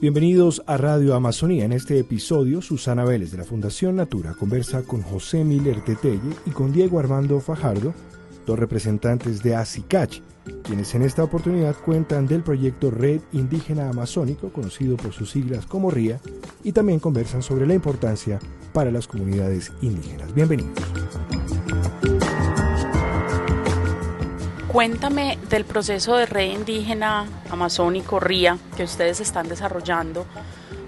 Bienvenidos a Radio Amazonía. En este episodio, Susana Vélez de la Fundación Natura conversa con José Miller Tetelle y con Diego Armando Fajardo, dos representantes de ACICACH, quienes en esta oportunidad cuentan del proyecto Red Indígena Amazónico, conocido por sus siglas como RIA, y también conversan sobre la importancia para las comunidades indígenas. Bienvenidos. Cuéntame del proceso de red indígena amazónico RIA que ustedes están desarrollando.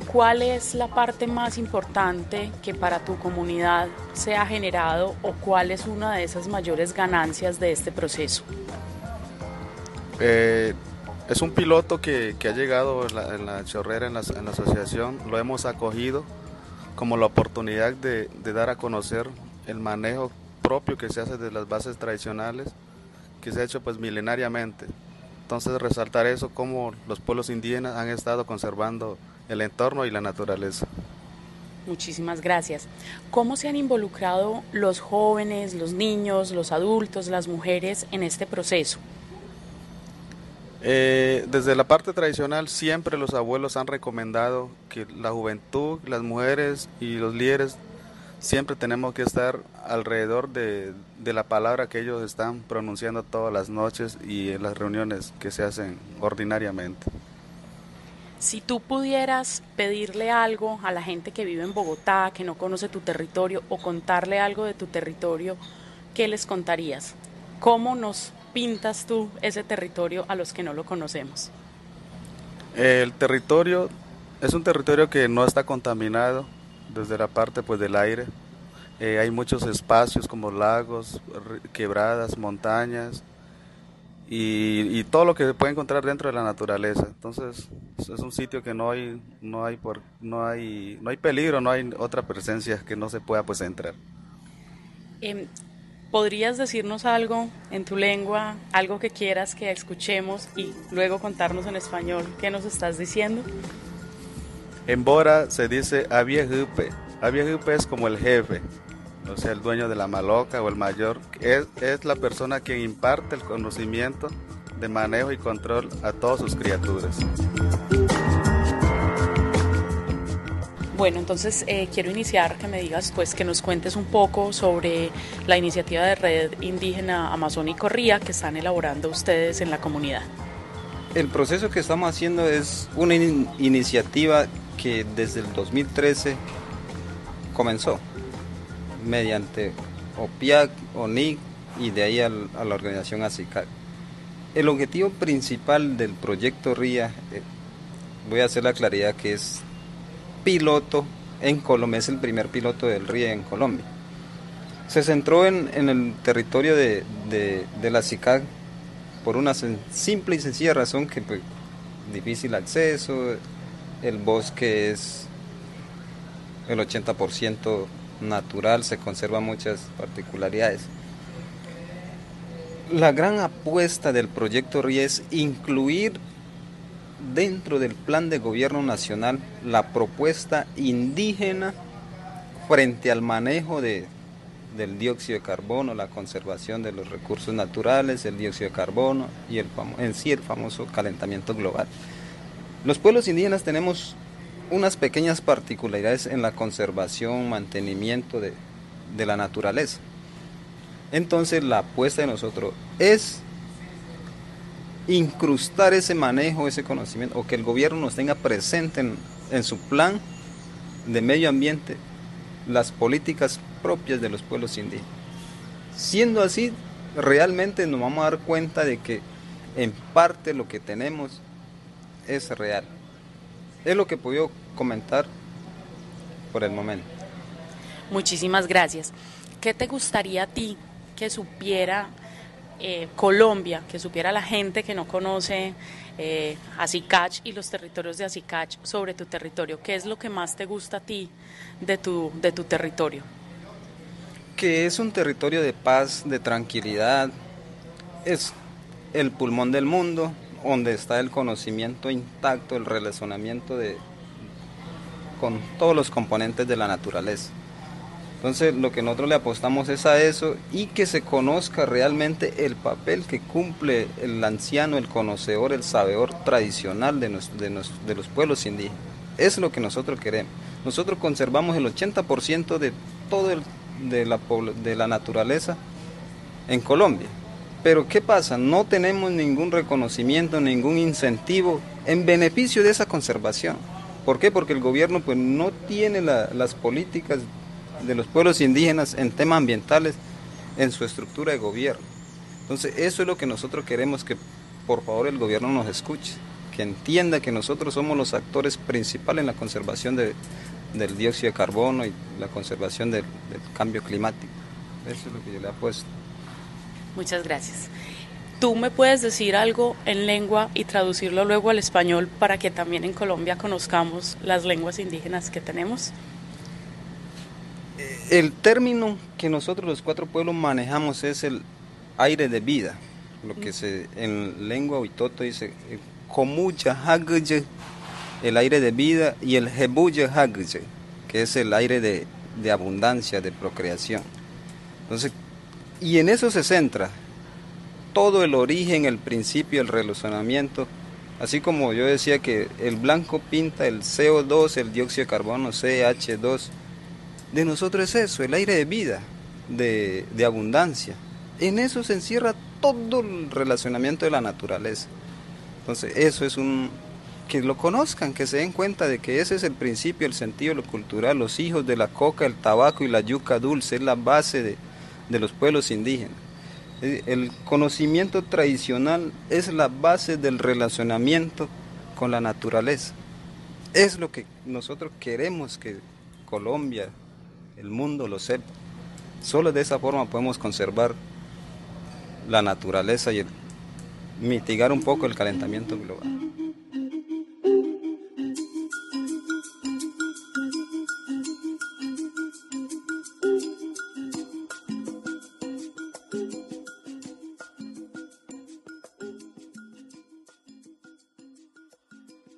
¿Cuál es la parte más importante que para tu comunidad se ha generado o cuál es una de esas mayores ganancias de este proceso? Eh, es un piloto que, ha llegado en la, chorrera, en la, asociación. Lo hemos acogido como la oportunidad de dar a conocer el manejo propio que se hace de las bases tradicionales que se ha hecho pues milenariamente. Entonces resaltar eso, como los pueblos indígenas han estado conservando el entorno y la naturaleza. Muchísimas gracias. ¿Cómo se han involucrado los jóvenes, los niños, los adultos, las mujeres en este proceso? Eh, desde la parte tradicional siempre los abuelos han recomendado que la juventud, las mujeres y los líderes siempre tenemos que estar alrededor de, la palabra que ellos están pronunciando todas las noches y en las reuniones que se hacen ordinariamente. Si tú pudieras pedirle algo a la gente que vive en Bogotá, que no conoce tu territorio, o contarle algo de tu territorio, ¿qué les contarías? ¿Cómo nos pintas tú ese territorio a los que no lo conocemos? El territorio es un territorio que no está contaminado, desde la parte pues del aire. Eh, hay muchos espacios como lagos, quebradas, montañas y, todo lo que se puede encontrar dentro de la naturaleza. Entonces es un sitio que no hay no hay por, no hay no hay peligro, no hay otra presencia que no se pueda pues entrar. Em, ¿Podrías decirnos algo en tu lengua, algo que quieras que escuchemos y luego contarnos en español qué nos estás diciendo? En Bora se dice Abiejupe. Abiejupe es como el jefe, o sea, el dueño de la maloca o el mayor. Es, es la persona quien imparte el conocimiento de manejo y control a todas sus criaturas. Bueno, entonces eh, quiero iniciar que me digas, pues que nos cuentes un poco sobre la iniciativa de Red Indígena Amazónico RIA que están elaborando ustedes en la comunidad. El proceso que estamos haciendo es una iniciativa que desde el 2013 comenzó mediante OPIAC, ONIC y de ahí a la organización ASICAC. El objetivo principal del proyecto RIA, eh, voy a hacer la claridad que es piloto en Colombia, es el primer piloto del RIA en Colombia. Se centró en, el territorio de, la CICAC por una simple y sencilla razón que pues, difícil acceso, el bosque es el 80% natural, se conservan muchas particularidades. La gran apuesta del proyecto RIE es incluir dentro del plan de gobierno nacional la propuesta indígena frente al manejo de, del dióxido de carbono, la conservación de los recursos naturales, el dióxido de carbono y en sí el famoso calentamiento global. Los pueblos indígenas tenemos unas pequeñas particularidades en la conservación, mantenimiento de, la naturaleza. Entonces la apuesta de nosotros es incrustar ese manejo, ese conocimiento, o que el gobierno nos tenga presente en, en, su plan de medio ambiente las políticas propias de los pueblos indígenas. Siendo así, realmente nos vamos a dar cuenta de que en parte lo que tenemos es real. Es lo que puedo comentar por el momento. Muchísimas gracias. ¿Qué te gustaría a ti que supiera eh, Colombia, que supiera la gente que no conoce eh, Acicach y los territorios de Acicach sobre tu territorio? ¿Qué es lo que más te gusta a ti de tu, de tu territorio? Que es un territorio de paz, de tranquilidad, es el pulmón del mundo, donde está el conocimiento intacto, el relacionamiento de, con todos los componentes de la naturaleza. Entonces lo que nosotros le apostamos es a eso y que se conozca realmente el papel que cumple el anciano, el conocedor, el sabedor tradicional de, de, los pueblos indígenas. Es lo que nosotros queremos. Nosotros conservamos el 80% de todo de, la, de la naturaleza en Colombia. Pero ¿qué pasa? No tenemos ningún reconocimiento, ningún incentivo en beneficio de esa conservación. ¿Por qué? Porque el gobierno pues, no tiene las políticas de los pueblos indígenas en temas ambientales en su estructura de gobierno. Entonces, eso es lo que nosotros queremos que por favor el gobierno nos escuche, que entienda que nosotros somos los actores principales en la conservación del dióxido de carbono y la conservación del, cambio climático. Eso es lo que yo le apuesto. Muchas gracias. ¿Tú me puedes decir algo en lengua y traducirlo luego al español para que también en Colombia conozcamos las lenguas indígenas que tenemos? el término que nosotros los cuatro pueblos manejamos es el aire de vida, lo que se en lengua huitoto dice komucha hagye, el aire de vida, y el hebuya hagye, que es el aire de, de abundancia, de procreación. Entonces, y en eso se centra todo el origen, el principio, el relacionamiento, así como yo decía que el blanco pinta el CO2, el dióxido de carbono, CH2, de nosotros es eso, el aire de vida, de, abundancia. En eso se encierra todo el relacionamiento de la naturaleza. Entonces, eso es un... que lo conozcan, que se den cuenta de que ese es el principio, el sentido, lo cultural, los hijos de la coca, el tabaco y la yuca dulce, es la base de, de los pueblos indígenas. El conocimiento tradicional es la base del relacionamiento con la naturaleza. Es lo que nosotros queremos que Colombia, el mundo lo sepa. Solo de esa forma podemos conservar la naturaleza y mitigar un poco el calentamiento global.